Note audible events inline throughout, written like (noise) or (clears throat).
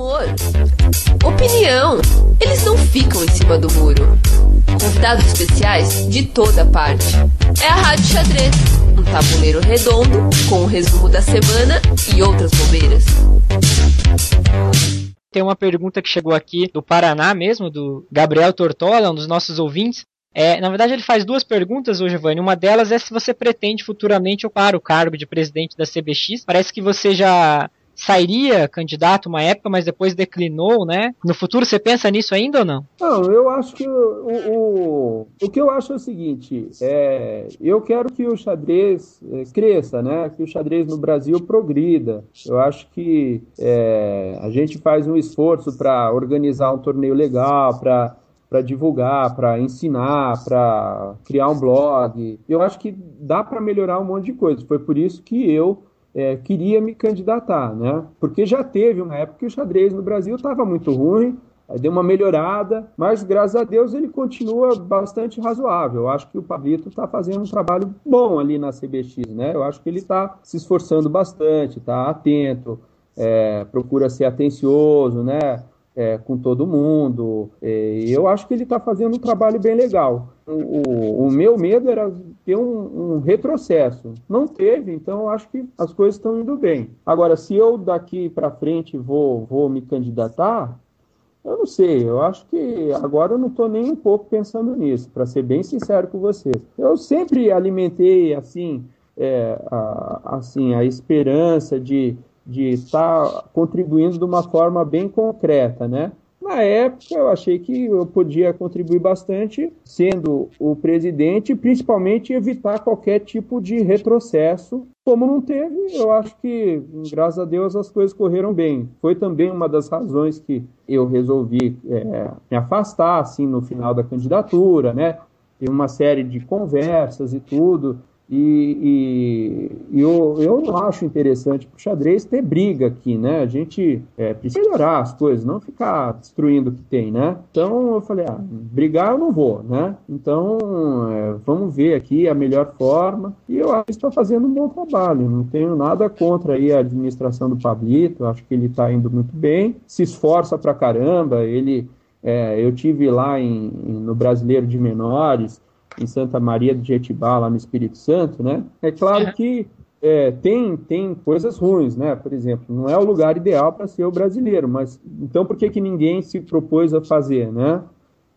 humor, opinião. Eles não ficam em cima do muro. Convidados especiais de toda parte. É a Rádio Xadrez, um tabuleiro redondo com o um resumo da semana e outras bobeiras. Tem uma pergunta que chegou aqui do Paraná mesmo, do Gabriel Tortola, um dos nossos ouvintes. É, na verdade, ele faz duas perguntas, hoje, Giovanni. Uma delas é se você pretende futuramente ocupar o cargo de presidente da CBX. Parece que você já sairia candidato uma época, mas depois declinou, né? No futuro você pensa nisso ainda ou não? Não, eu acho que o, o, o que eu acho é o seguinte: é, eu quero que o xadrez é, cresça, né? Que o xadrez no Brasil progrida. Eu acho que é, a gente faz um esforço para organizar um torneio legal, para para divulgar, para ensinar, para criar um blog. Eu acho que dá para melhorar um monte de coisa. Foi por isso que eu é, queria me candidatar, né? Porque já teve uma época que o xadrez no Brasil estava muito ruim, deu uma melhorada, mas graças a Deus ele continua bastante razoável. Eu acho que o Pablito está fazendo um trabalho bom ali na CBX, né? Eu acho que ele está se esforçando bastante, está atento, é, procura ser atencioso, né? É, com todo mundo. É, eu acho que ele está fazendo um trabalho bem legal. O, o, meu medo era ter um, um, retrocesso. Não teve, então eu acho que as coisas estão indo bem. Agora, se eu daqui para frente vou, vou me candidatar, eu não sei. Eu acho que agora eu não estou nem um pouco pensando nisso, para ser bem sincero com vocês. Eu sempre alimentei assim, é, a, assim a esperança de de estar contribuindo de uma forma bem concreta, né? Na época, eu achei que eu podia contribuir bastante sendo o presidente, principalmente evitar qualquer tipo de retrocesso. Como não teve, eu acho que, graças a Deus, as coisas correram bem. Foi também uma das razões que eu resolvi é, me afastar, assim, no final da candidatura, né? Tem uma série de conversas e tudo. E, e, eu, eu não acho interessante para o xadrez ter briga aqui, né? A gente é, precisa melhorar as coisas, não ficar destruindo o que tem, né? Então eu falei, ah, brigar eu não vou, né? Então é, vamos ver aqui a melhor forma. E eu acho que está fazendo um bom trabalho. Não tenho nada contra aí a administração do Pablito. Acho que ele está indo muito bem. Se esforça para caramba. Ele, é, eu tive lá em, no Brasileiro de Menores em Santa Maria de Jetibá, lá no Espírito Santo, né? É claro que é, tem, tem coisas ruins, né? Por exemplo, não é o lugar ideal para ser o brasileiro, mas então por que, que ninguém se propôs a fazer, né?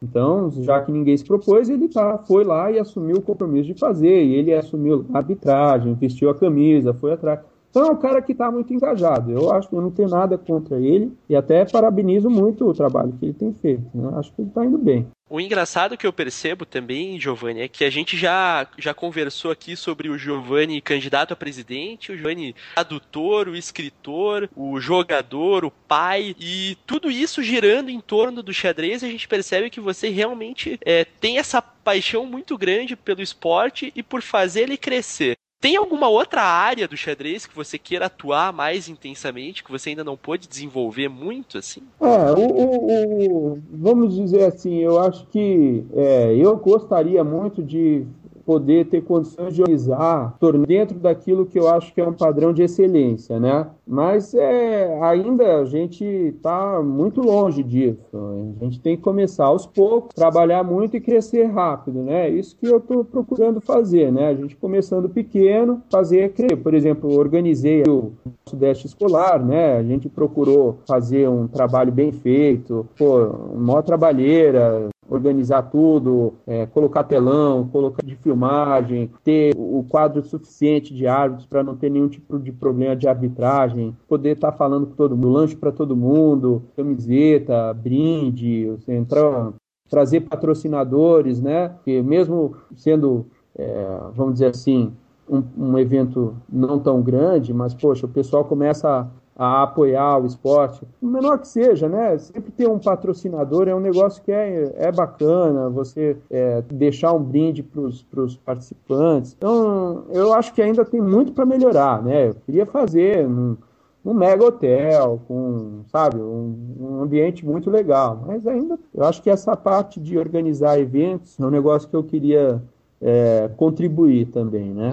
Então, já que ninguém se propôs, ele tá, foi lá e assumiu o compromisso de fazer, e ele assumiu a arbitragem, vestiu a camisa, foi atrás. Então é um cara que está muito engajado. Eu acho que eu não tenho nada contra ele e até parabenizo muito o trabalho que ele tem feito. Né? Acho que ele está indo bem. O engraçado que eu percebo também, Giovanni, é que a gente já, já conversou aqui sobre o Giovanni candidato a presidente, o Giovanni adutor, o escritor, o jogador, o pai, e tudo isso girando em torno do xadrez, a gente percebe que você realmente é, tem essa paixão muito grande pelo esporte e por fazer ele crescer. Tem alguma outra área do xadrez que você queira atuar mais intensamente, que você ainda não pôde desenvolver muito, assim? É, o, o, o vamos dizer assim, eu acho que é, eu gostaria muito de poder ter condições de organizar dentro daquilo que eu acho que é um padrão de excelência, né? Mas é, ainda a gente está muito longe disso. A gente tem que começar aos poucos, trabalhar muito e crescer rápido, né? Isso que eu estou procurando fazer, né? A gente começando pequeno, fazer crescer. Por exemplo, organizei o Sudeste Escolar, né? A gente procurou fazer um trabalho bem feito, pô, uma trabalheira, organizar tudo, é, colocar telão, colocar de filmagem, ter o quadro suficiente de árbitros para não ter nenhum tipo de problema de arbitragem, poder estar tá falando com todo mundo, lanche para todo mundo, camiseta, brinde, entrar, trazer patrocinadores, né? Que mesmo sendo, é, vamos dizer assim, um, um, evento não tão grande, mas poxa, o pessoal começa a apoiar o esporte, o menor que seja, né? Sempre ter um patrocinador é um negócio que é, é bacana, você é, deixar um brinde para os participantes. Então, eu acho que ainda tem muito para melhorar, né? Eu queria fazer um, um mega hotel, com, sabe, um, um, ambiente muito legal. Mas ainda, eu acho que essa parte de organizar eventos é um negócio que eu queria é, contribuir também, né?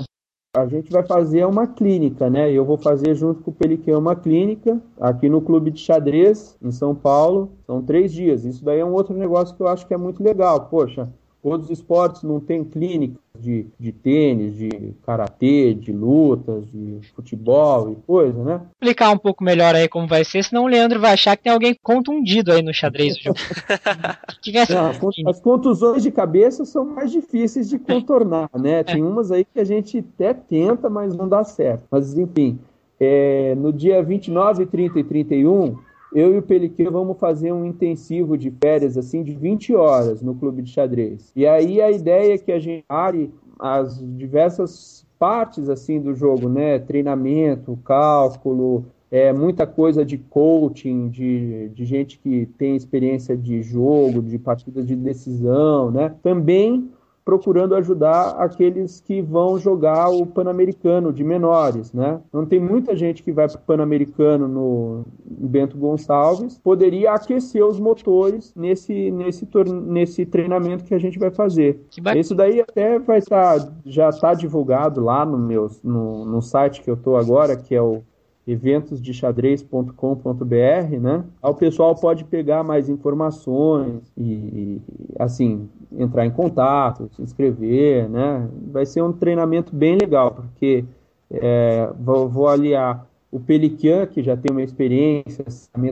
A gente vai fazer uma clínica, né? Eu vou fazer junto com o Peliquet uma clínica aqui no Clube de Xadrez, em São Paulo. São três dias. Isso daí é um outro negócio que eu acho que é muito legal. Poxa, Outros esportes não tem clínicas de, de tênis, de karatê, de lutas, de futebol e coisa, né? Explicar um pouco melhor aí como vai ser, senão o Leandro vai achar que tem alguém contundido aí no xadrez. (laughs) que é não, as contusões de cabeça são mais difíceis de contornar, né? Tem umas aí que a gente até tenta, mas não dá certo. Mas enfim, é, no dia 29, 30 e 31 eu e o Peliquet vamos fazer um intensivo de férias, assim, de 20 horas no clube de xadrez. E aí a ideia é que a gente pare as diversas partes, assim, do jogo, né? Treinamento, cálculo, é, muita coisa de coaching, de, de gente que tem experiência de jogo, de partidas de decisão, né? Também procurando ajudar aqueles que vão jogar o Pan-Americano de menores, né? Não tem muita gente que vai para o Pan-Americano no Bento Gonçalves, poderia aquecer os motores nesse, nesse, nesse treinamento que a gente vai fazer. Isso daí até vai estar, tá, já está divulgado lá no, meu, no, no site que eu estou agora, que é o eventosdexadrez.com.br, né? O pessoal pode pegar mais informações e, assim, entrar em contato, se inscrever, né? Vai ser um treinamento bem legal, porque é, vou, vou aliar o Pelican, que já tem uma experiência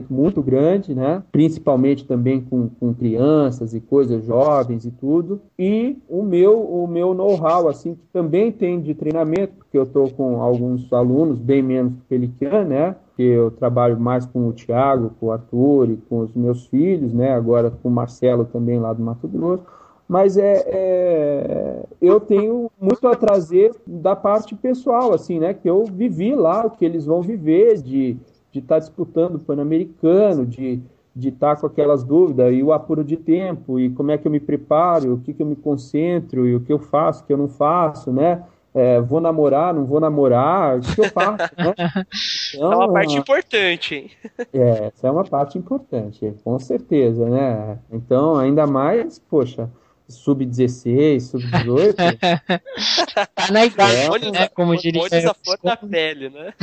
muito grande, né? principalmente também com, com crianças e coisas jovens e tudo, e o meu o meu know-how, assim, que também tem de treinamento, porque eu estou com alguns alunos, bem menos que o Pelican, né? que eu trabalho mais com o Tiago, com o Arthur e com os meus filhos, né? agora com o Marcelo também lá do Mato Grosso, mas é, é, eu tenho muito a trazer da parte pessoal, assim, né? Que eu vivi lá o que eles vão viver, de estar de tá disputando o Pan-Americano, de de estar tá com aquelas dúvidas e o apuro de tempo e como é que eu me preparo, o que, que eu me concentro e o que eu faço, o que eu não faço, né? É, vou namorar, não vou namorar, o que eu faço, né? (laughs) Então, é uma parte importante, hein? (laughs) É, essa é uma parte importante, com certeza, né? Então, ainda mais, poxa, sub-16, sub-18. (laughs) tá na idade, é, né? Como diria. Hormônios à flor da pele, né?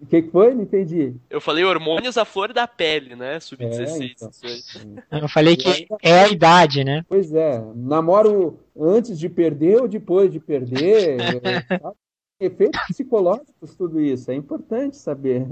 O que, que foi? Não entendi. Eu falei hormônios à flor da pele, né? Sub-16. É, então. Eu falei que é a idade, né? Pois é. Namoro antes de perder ou depois de perder. (laughs) Efeitos psicológicos, tudo isso. É importante saber.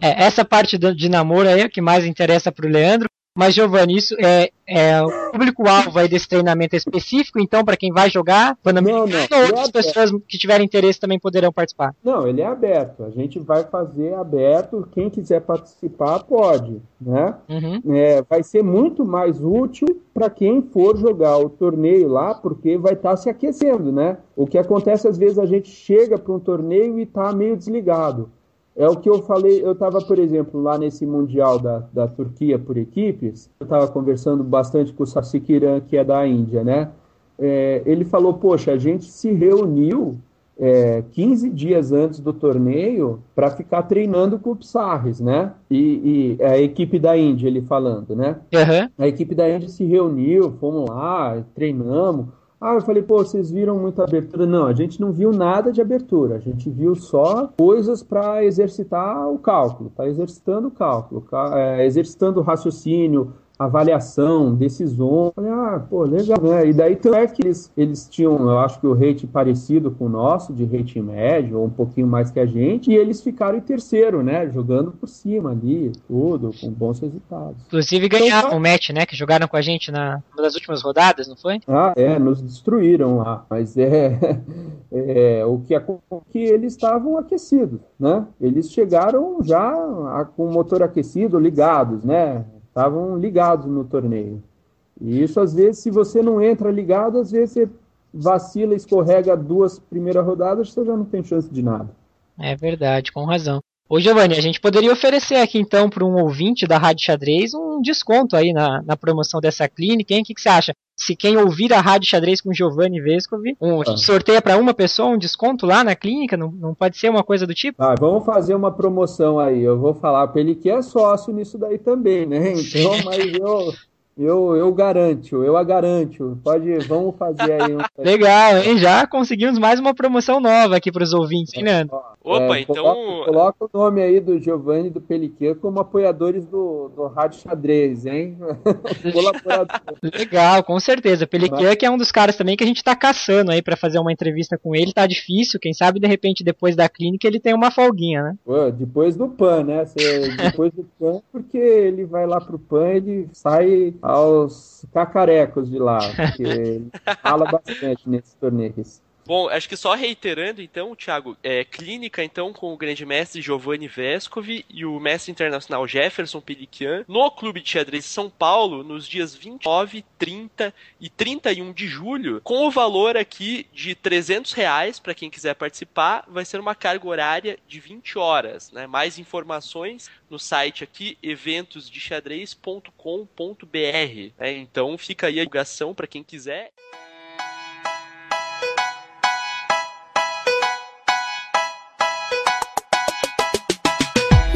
É, essa parte de namoro aí é o que mais interessa para o Leandro, mas, Giovanni, isso é, é o público-alvo aí desse treinamento específico, então, para quem vai jogar, não, não, ou outras é pessoas que tiverem interesse também poderão participar? Não, ele é aberto. A gente vai fazer aberto. Quem quiser participar, pode. Né? Uhum. É, vai ser muito mais útil para quem for jogar o torneio lá, porque vai estar tá se aquecendo, né? O que acontece às vezes a gente chega para um torneio e está meio desligado. É o que eu falei, eu estava, por exemplo, lá nesse Mundial da, da Turquia por equipes, eu estava conversando bastante com o Sassikiran, que é da Índia, né? É, ele falou, poxa, a gente se reuniu é, 15 dias antes do torneio para ficar treinando com o Psarres, né? E, e, a equipe da Índia, ele falando, né? Uhum. A equipe da Índia se reuniu, fomos lá, treinamos. Ah, eu falei, pô, vocês viram muita abertura? Não, a gente não viu nada de abertura, a gente viu só coisas para exercitar o cálculo, tá exercitando o cálculo, é, exercitando o raciocínio, avaliação, decisões. Falei, ah, pô, legal, né? E daí tanto é que eles, eles tinham, eu acho que o rate parecido com o nosso, de rate médio, ou um pouquinho mais que a gente, e eles ficaram em terceiro, né? Jogando por cima ali, tudo, com bons resultados. Inclusive ganharam então, o match, né? Que jogaram com a gente na, uma das últimas rodadas, não foi? Ah, é, nos destruíram lá. Mas é, (laughs) é o que é que eles estavam aquecidos, né? Eles chegaram já com o motor aquecido, ligados, né? Estavam ligados no torneio. E isso, às vezes, se você não entra ligado, às vezes você vacila, escorrega duas primeiras rodadas, você já não tem chance de nada. É verdade, com razão. Ô Giovanni, a gente poderia oferecer aqui então para um ouvinte da Rádio Xadrez um desconto aí na, na promoção dessa clínica, hein? O que, que você acha? Se quem ouvir a Rádio Xadrez com Giovanni Vescovi, um, ah. sorteia para uma pessoa um desconto lá na clínica? Não, não pode ser uma coisa do tipo? Ah, vamos fazer uma promoção aí. Eu vou falar para ele que é sócio nisso daí também, né? Então, mas eu, Eu, eu garanto, eu a garanto. Pode, vamos fazer aí um. (laughs) Legal, hein? Já conseguimos mais uma promoção nova aqui para os ouvintes, hein, Leandro? Opa, é, então. Coloca, coloca, o nome aí do Giovanni e do Peliquet como apoiadores do, do Rádio Xadrez, hein? (laughs) Legal, com certeza. Peliquet que é um dos caras também que a gente tá caçando aí para fazer uma entrevista com ele. Tá difícil, quem sabe de repente depois da clínica ele tem uma folguinha, né? Pô, depois do PAN, né? depois do PAN, porque ele vai lá pro PAN, ele sai aos cacarecos de lá, porque fala bastante nesses torneios. Bom, acho que só reiterando então, Thiago, é, clínica então com o grande mestre Giovanni Vescovi e o mestre internacional Jefferson Peliquian no Clube de Xadrez São Paulo nos dias 29, 30 e 31 de julho, com o valor aqui de 300 reais para quem quiser participar, vai ser uma carga horária de 20 horas, né? Mais informações no site aqui eventosdexadrez.com.br. Né? Então fica aí a divulgação para quem quiser.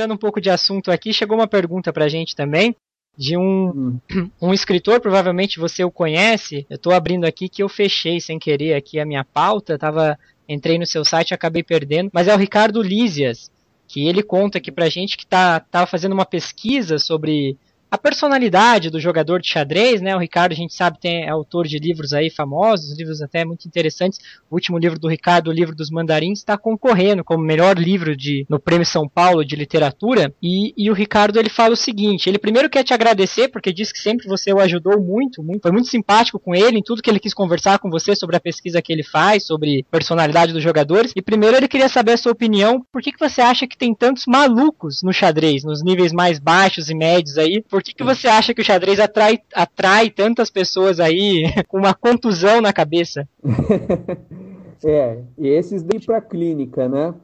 Giovanni, dando um pouco de assunto aqui, chegou uma pergunta pra gente também de um, hum. (clears throat) um escritor, provavelmente você o conhece. Eu estou abrindo aqui que eu fechei sem querer aqui a minha pauta, tava entrei no seu site e acabei perdendo, mas é o Ricardo Lísias, que ele conta aqui pra gente que tá, tava fazendo uma pesquisa sobre a personalidade do jogador de xadrez, né? O Ricardo, a gente sabe, tem, é autor de livros aí famosos, livros até muito interessantes. O último livro do Ricardo, o livro dos mandarins, está concorrendo como melhor livro de, no Prêmio São Paulo de Literatura. E, e o Ricardo ele fala o seguinte: ele primeiro quer te agradecer, porque diz que sempre você o ajudou muito, muito, foi muito simpático com ele em tudo que ele quis conversar com você sobre a pesquisa que ele faz, sobre personalidade dos jogadores. E primeiro ele queria saber a sua opinião, por que, que você acha que tem tantos malucos no xadrez, nos níveis mais baixos e médios aí? Por que, que você acha que o xadrez atrai, atrai tantas pessoas aí (laughs) com uma contusão na cabeça? (laughs) é, e esses daí para clínica, né?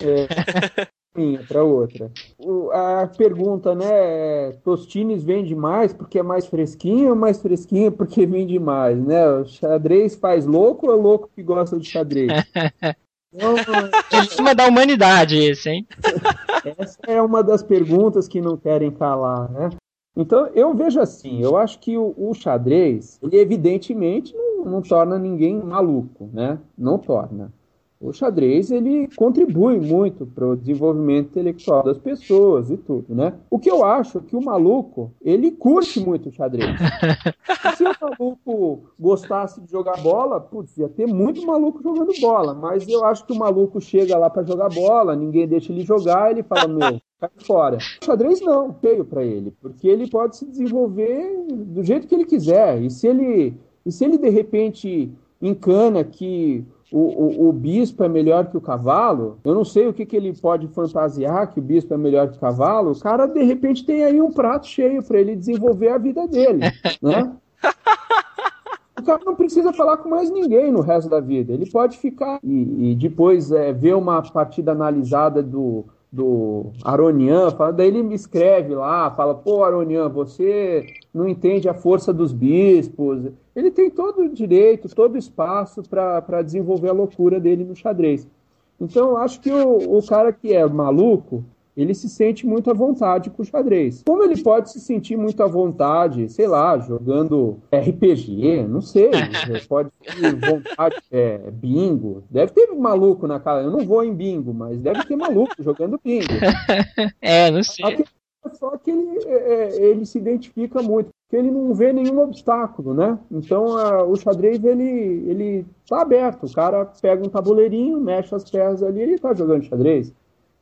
É, (laughs) para outra. O, a pergunta, né? Tostines vende mais porque é mais fresquinho ou mais fresquinho porque vende mais, né? O xadrez faz louco ou é louco que gosta de xadrez? Em cima da humanidade esse, hein? Essa é uma das perguntas que não querem calar, né? Então, eu vejo assim, eu acho que o, o xadrez, ele evidentemente não, não, torna ninguém maluco, né? Não torna. O xadrez, ele contribui muito para o desenvolvimento intelectual das pessoas e tudo, né? O que eu acho é que o maluco, ele curte muito o xadrez. (laughs) Se o maluco gostasse de jogar bola, putz, ia ter muito maluco jogando bola, mas eu acho que o maluco chega lá para jogar bola, ninguém deixa ele jogar, ele fala, meu, cai fora. O xadrez não, feio para ele, porque ele pode se desenvolver do jeito que ele quiser. E se ele, e se ele de repente encana que o, o, o, bispo é melhor que o cavalo, eu não sei o que, que ele pode fantasiar que o bispo é melhor que o cavalo, o cara de repente tem aí um prato cheio para ele desenvolver a vida dele, (laughs) né? O cara não precisa falar com mais ninguém no resto da vida. Ele pode ficar e, e depois é, ver uma partida analisada do, do Aronian, fala, daí ele me escreve lá, fala, pô, Aronian, você não entende a força dos bispos. Ele tem todo o direito, todo o espaço para desenvolver a loucura dele no xadrez. Então, acho que o, o cara que é maluco, ele se sente muito à vontade com o xadrez. Como ele pode se sentir muito à vontade, sei lá, jogando RPG, não sei, (laughs) pode ter vontade, é, bingo. Deve ter maluco na cara. Eu não vou em bingo, mas deve ter maluco jogando bingo. (laughs) É, não sei. Só que ele, é, é, ele se identifica muito, porque ele não vê nenhum obstáculo, né? Então a, o xadrez ele, ele tá aberto. O cara pega um tabuleirinho, mexe as peças ali, ele tá jogando xadrez.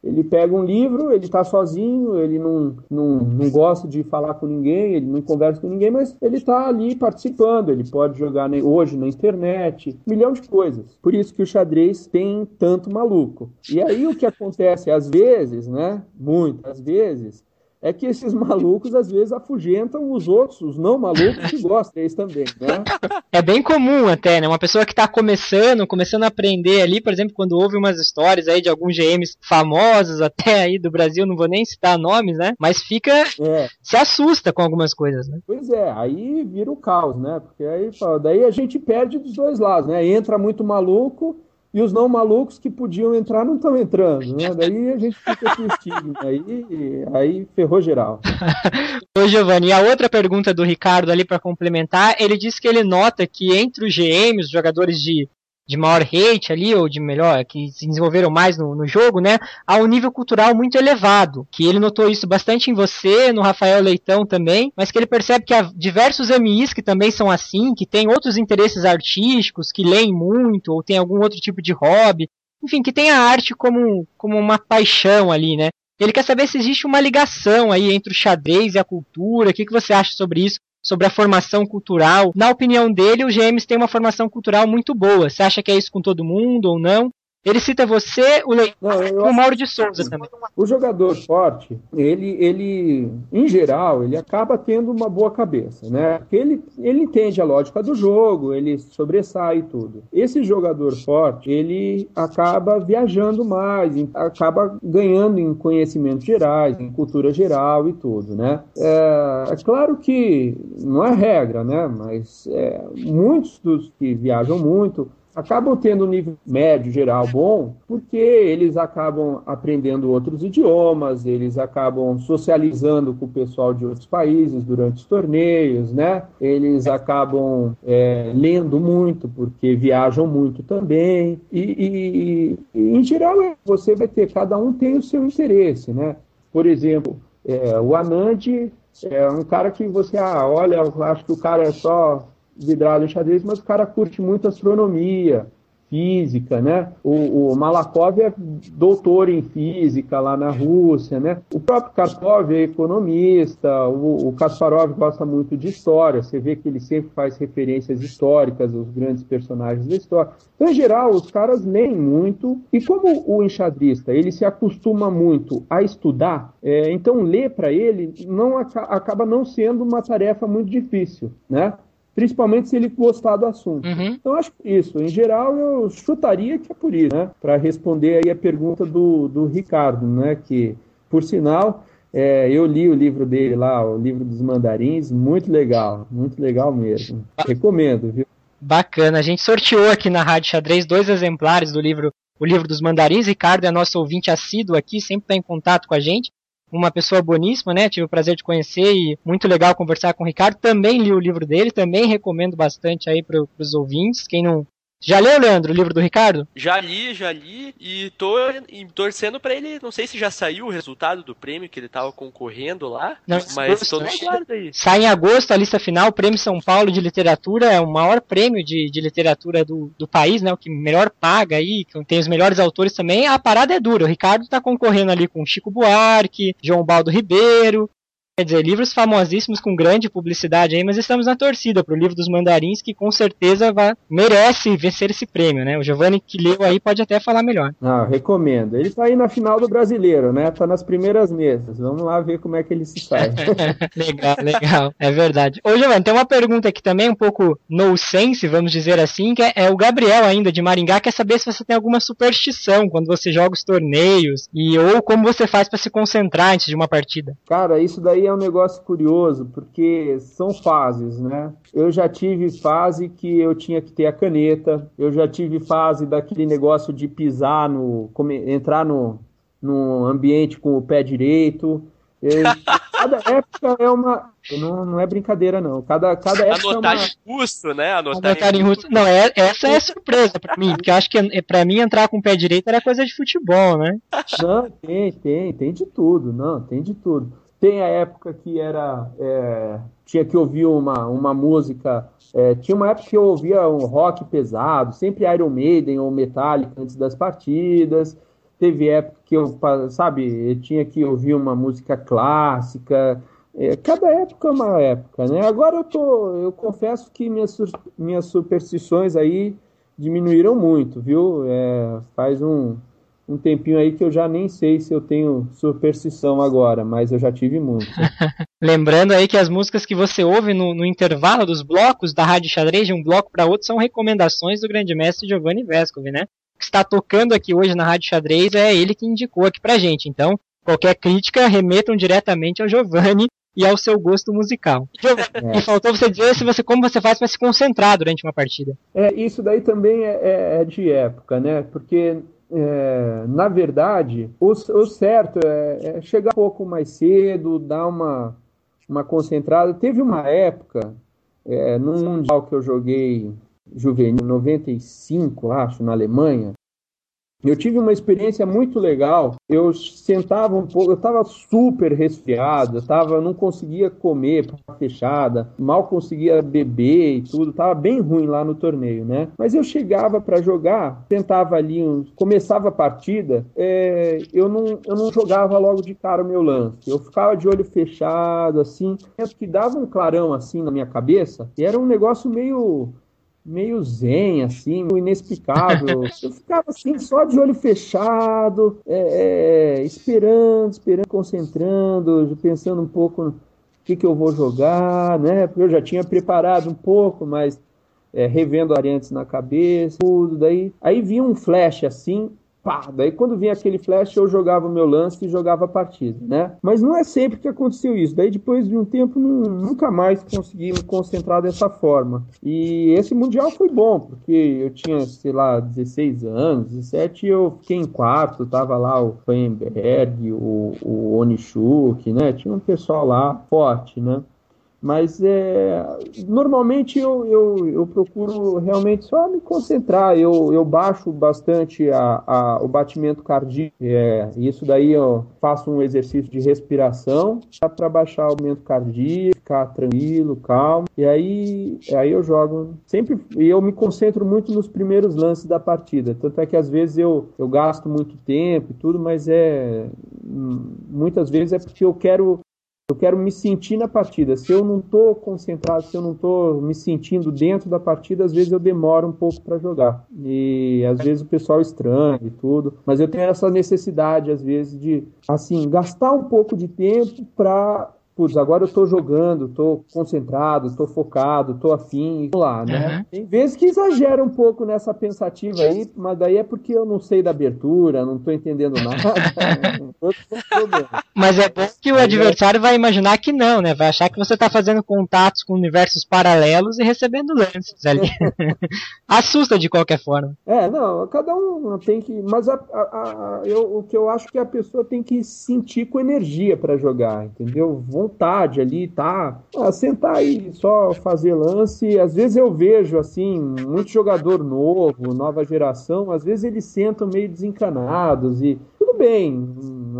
Ele pega um livro, ele está sozinho, ele não, não, não gosta de falar com ninguém, ele não conversa com ninguém, mas ele está ali participando, ele pode jogar hoje na internet, um milhão de coisas. Por isso que o xadrez tem tanto maluco. E aí o que acontece às vezes, né? Muitas vezes, é que esses malucos às vezes afugentam os outros, os não malucos que gostam deles também, né? É bem comum até, né? Uma pessoa que está começando, começando a aprender ali, por exemplo, quando houve umas histórias aí de alguns GMs famosos até aí do Brasil, não vou nem citar nomes, né? Mas fica, é. se assusta com algumas coisas, né? Pois é, aí vira o caos, né? Porque aí, daí a gente perde dos dois lados, né? Entra muito maluco e os não malucos que podiam entrar não estão entrando, né? (laughs) Daí a gente fica com estigma, aí, aí ferrou geral. (laughs) Ô Giovanni, e a outra pergunta do Ricardo ali para complementar, ele disse que ele nota que entre os GMs, os jogadores de de maior hate ali, ou de melhor, que se desenvolveram mais no, no, jogo, né, há um nível cultural muito elevado, que ele notou isso bastante em você, no Rafael Leitão também, mas que ele percebe que há diversos MIs que também são assim, que têm outros interesses artísticos, que leem muito, ou tem algum outro tipo de hobby, enfim, que tem a arte como, como uma paixão ali, né. Ele quer saber se existe uma ligação aí entre o xadrez e a cultura, o que, que você acha sobre isso? Sobre a formação cultural. Na opinião dele, os GMs têm uma formação cultural muito boa. Você acha que é isso com todo mundo ou não? Ele cita você, o Leitão e o Mauro de Souza também. O jogador forte, ele, ele, em geral, ele acaba tendo uma boa cabeça, né? Porque ele, ele entende a lógica do jogo, ele sobressai e tudo. Esse jogador forte, ele acaba viajando mais, acaba ganhando em conhecimentos gerais, em cultura geral e tudo, né? É, é claro que não é regra, né? Mas é, muitos dos que viajam muito acabam tendo um nível médio geral bom, porque eles acabam aprendendo outros idiomas, eles acabam socializando com o pessoal de outros países durante os torneios, né? Eles acabam é, lendo muito, porque viajam muito também. E, e, e, em geral, você vai ter, cada um tem o seu interesse, né? Por exemplo, é, o Anand é um cara que você, ah, olha, eu acho que o cara é só vidrado em xadrez, mas o cara curte muito astronomia, física, né? O, o, Malakov é doutor em física lá na Rússia, né? O próprio Karpov é economista, o, o Kasparov gosta muito de história, você vê que ele sempre faz referências históricas aos grandes personagens da história. Então, em geral, os caras leem muito, e como o enxadrista, ele se acostuma muito a estudar, é, então ler para ele não acaba não sendo uma tarefa muito difícil, né? Principalmente se ele gostar do assunto. Uhum. Então, acho que isso. Em geral, eu chutaria que é por isso, né? Para responder aí a pergunta do, do Ricardo, né? Que, por sinal, é, eu li o livro dele lá, o livro dos mandarins, muito legal, muito legal mesmo. Recomendo, viu? Bacana. A gente sorteou aqui na Rádio Xadrez dois exemplares do livro O Livro dos Mandarins. Ricardo é nosso ouvinte assíduo aqui, sempre está em contato com a gente uma pessoa boníssima, né? Tive o prazer de conhecer e muito legal conversar com o Ricardo. Também li o livro dele, também recomendo bastante aí para os ouvintes. Quem não, já leu, Leandro, o livro do Ricardo? Já li, já li e tô torcendo para ele. Não sei se já saiu o resultado do prêmio que ele tava concorrendo lá, não, mas no aguardo aí. Sai em agosto a lista final, o Prêmio São Paulo de Literatura é o maior prêmio de, de literatura do, do país, né? O que melhor paga aí, que tem os melhores autores também. A parada é dura. O Ricardo tá concorrendo ali com Chico Buarque, João Baldo Ribeiro, Quer dizer, livros famosíssimos com grande publicidade aí, mas estamos na torcida pro livro dos mandarins, que com certeza vai, merece vencer esse prêmio, né? O Giovanni que leu aí pode até falar melhor. Ah, recomendo. Ele tá aí na final do brasileiro, né? Tá nas primeiras mesas. Vamos lá ver como é que ele se sai. (laughs) legal, legal. É verdade. Ô, Giovanni, tem uma pergunta aqui também, um pouco no sense, vamos dizer assim, que é, é o Gabriel ainda de Maringá, quer saber se você tem alguma superstição quando você joga os torneios e ou como você faz para se concentrar antes de uma partida. Cara, isso daí é um negócio curioso, porque são fases, né? Eu já tive fase que eu tinha que ter a caneta, eu já tive fase daquele negócio de pisar no. entrar no, no ambiente com o pé direito. Eu, (laughs) cada época é uma. Não, não é brincadeira, não. Cada, cada época Anotar é uma... em russo, né? Anotar, Anotar em russo. Não, é, essa é surpresa pra mim, porque eu acho que é, pra mim entrar com o pé direito era coisa de futebol, né? Não, tem, tem, tem de tudo, não, tem de tudo. Tem a época que era. É, tinha que ouvir uma, uma música. É, tinha uma época que eu ouvia um rock pesado, sempre Iron Maiden ou Metallica antes das partidas. teve época que eu, sabe, eu tinha que ouvir uma música clássica. É, cada época é uma época, né? Agora eu tô, eu confesso que minhas, minhas superstições aí diminuíram muito, viu? É, faz um, um tempinho aí que eu já nem sei se eu tenho superstição agora, mas eu já tive muito. (laughs) Lembrando aí que as músicas que você ouve no, no intervalo dos blocos da Rádio Xadrez, de um bloco para outro, são recomendações do grande mestre Giovanni Vescovi, né? O que está tocando aqui hoje na Rádio Xadrez é ele que indicou aqui pra gente. Então, qualquer crítica, remetam diretamente ao Giovanni e ao seu gosto musical. (laughs) É. E faltou você dizer se você, como você faz para se concentrar durante uma partida. É, isso daí também é, é, é de época, né? Porque é, na verdade, o, o certo é, é, chegar um pouco mais cedo, dar uma, uma concentrada. Teve uma época, é, num Mundial que eu joguei juvenil, 95, acho, na Alemanha, eu tive uma experiência muito legal. Eu sentava um pouco, eu estava super resfriado, eu tava, não conseguia comer, fechada, mal conseguia beber e tudo, tava bem ruim lá no torneio, né? Mas eu chegava para jogar, tentava ali, começava a partida, é, eu, não, eu não jogava logo de cara o meu lance. Eu ficava de olho fechado, assim, que dava um clarão assim na minha cabeça, e era um negócio meio meio zen, assim, inexplicável. (laughs) Eu ficava assim, só de olho fechado, é, é, esperando, esperando, concentrando, pensando um pouco no que, que eu vou jogar, né? Porque eu já tinha preparado um pouco, mas é, revendo variantes na cabeça, tudo. Daí, aí vinha um flash assim, pá, daí quando vinha aquele flash eu jogava o meu lance e jogava a partida, né? Mas não é sempre que aconteceu isso. Daí depois de um tempo não, nunca mais consegui me concentrar dessa forma. E esse mundial foi bom, porque eu tinha, sei lá, 16 anos, 17 e eu fiquei em quarto, tava lá o Feinberg, o, o Onishuk, né? Tinha um pessoal lá forte, né? Mas é, normalmente eu, eu, eu, procuro realmente só me concentrar. Eu, eu baixo bastante a, a, o batimento cardíaco. É, isso daí eu faço um exercício de respiração para baixar o batimento cardíaco, ficar tranquilo, calmo. E aí, aí eu jogo. Sempre eu me concentro muito nos primeiros lances da partida. Tanto é que às vezes eu, eu gasto muito tempo e tudo, mas é muitas vezes é porque eu quero eu quero me sentir na partida. Se eu não estou concentrado, se eu não estou me sentindo dentro da partida, às vezes eu demoro um pouco para jogar. E às vezes o pessoal estranha e tudo. Mas eu tenho essa necessidade, às vezes, de assim gastar um pouco de tempo para putz, agora eu tô jogando, tô concentrado, tô focado, tô afim, vamos lá, né? Uhum. Tem vezes que exagera um pouco nessa pensativa aí, mas daí é porque eu não sei da abertura, não tô entendendo nada. (laughs) mas é bom que o adversário vai imaginar que não, né? Vai achar que você tá fazendo contatos com universos paralelos e recebendo lances ali. (laughs) Assusta de qualquer forma. É, não, cada um tem que. Mas a, a, a, eu, o que eu acho que a pessoa tem que sentir com energia para jogar, entendeu? Vontade ali, tá? Ah, sentar aí, só fazer lance. Às vezes eu vejo, assim, muito jogador novo, nova geração, às vezes eles sentam meio desencanados e tudo bem,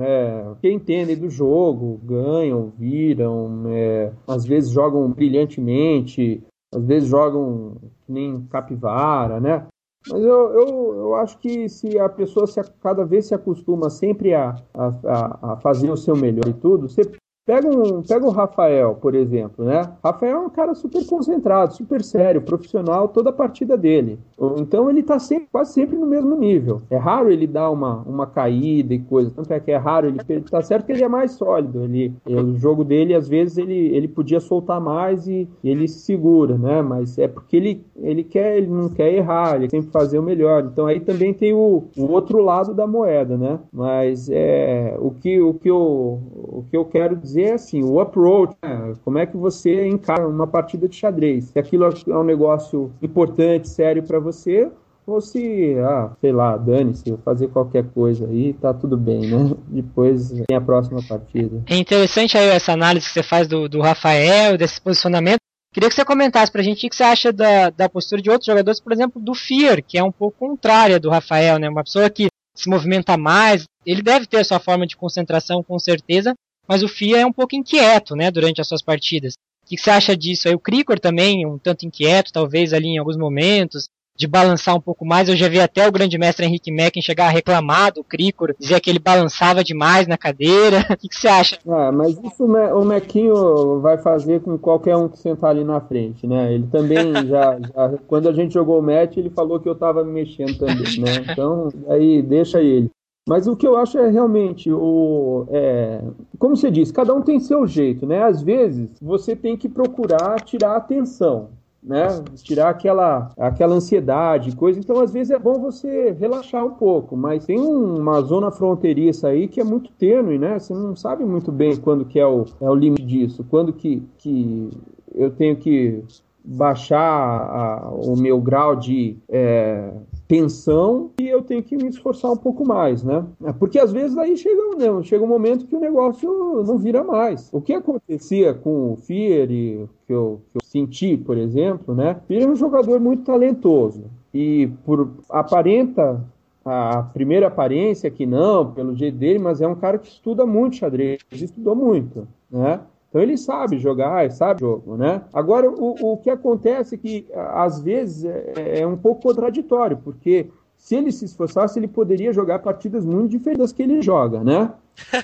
é, quem entende do jogo, ganham, viram, é, às vezes jogam brilhantemente, às vezes jogam que nem capivara, né? Mas eu, eu, eu acho que se a pessoa se, cada vez se acostuma sempre a, a, a fazer o seu melhor e tudo, você Pega, um, pega o Rafael, por exemplo, né? Rafael é um cara super concentrado, super sério, profissional, toda a partida dele. Então ele tá sempre, quase sempre no mesmo nível. É raro ele dar uma, uma caída e coisa. Tanto é que é raro ele tá certo que ele é mais sólido. Ele, o jogo dele, às vezes, ele, ele podia soltar mais e, e ele se segura, né? Mas é porque ele, ele quer, ele não quer errar, ele sempre fazer o melhor. Então aí também tem o, o outro lado da moeda, né? Mas é o que, o que, eu, o que eu quero dizer dizer assim, o approach, né? como é que você encara uma partida de xadrez. Se aquilo é um negócio importante, sério para você, ou se, ah, sei lá, dane-se, fazer qualquer coisa aí, tá tudo bem, né? (laughs) Depois tem a próxima partida. É interessante aí essa análise que você faz do, do Rafael, desse posicionamento. Queria que você comentasse pra gente o que você acha da, da postura de outros jogadores, por exemplo, do Fear, que é um pouco contrária do Rafael, né? Uma pessoa que se movimenta mais, ele deve ter a sua forma de concentração com certeza, mas o Fia é um pouco inquieto, né, durante as suas partidas. O que você acha disso? Aí o Cricor também, um tanto inquieto, talvez ali em alguns momentos. de balançar um pouco mais. Eu já vi até o grande mestre Henrique Mecken chegar a reclamar do Cricor, dizer que ele balançava demais na cadeira. (laughs) O que, que você acha? Ah, mas isso o Mequinho vai fazer com qualquer um que sentar ali na frente, né? Ele também (laughs) já, já quando a gente jogou o match, ele falou que eu tava me mexendo também, né? (laughs) Então, aí deixa ele. Mas o que eu acho é realmente o. É, como você disse, cada um tem seu jeito, né? Às vezes você tem que procurar tirar a atenção né? Tirar aquela, aquela ansiedade, coisa. Então, às vezes é bom você relaxar um pouco, mas tem uma zona fronteiriça aí que é muito tênue, né? Você não sabe muito bem quando que é o, é o limite disso, quando que, que eu tenho que baixar a, o meu grau de é, tensão e eu tenho que me esforçar um pouco mais, né? Porque às vezes aí chega, né, chega um momento que o negócio não vira mais. O que acontecia com o Fieri, que eu, que eu senti, por exemplo, né? Ele é um jogador muito talentoso e por aparenta a primeira aparência que não, pelo jeito dele, mas é um cara que estuda muito xadrez, estudou muito, né? Então ele sabe jogar, sabe jogo, né? Agora, o, o que acontece é que, às vezes, é, é um pouco contraditório, porque se ele se esforçasse, ele poderia jogar partidas muito diferentes das que ele joga, né?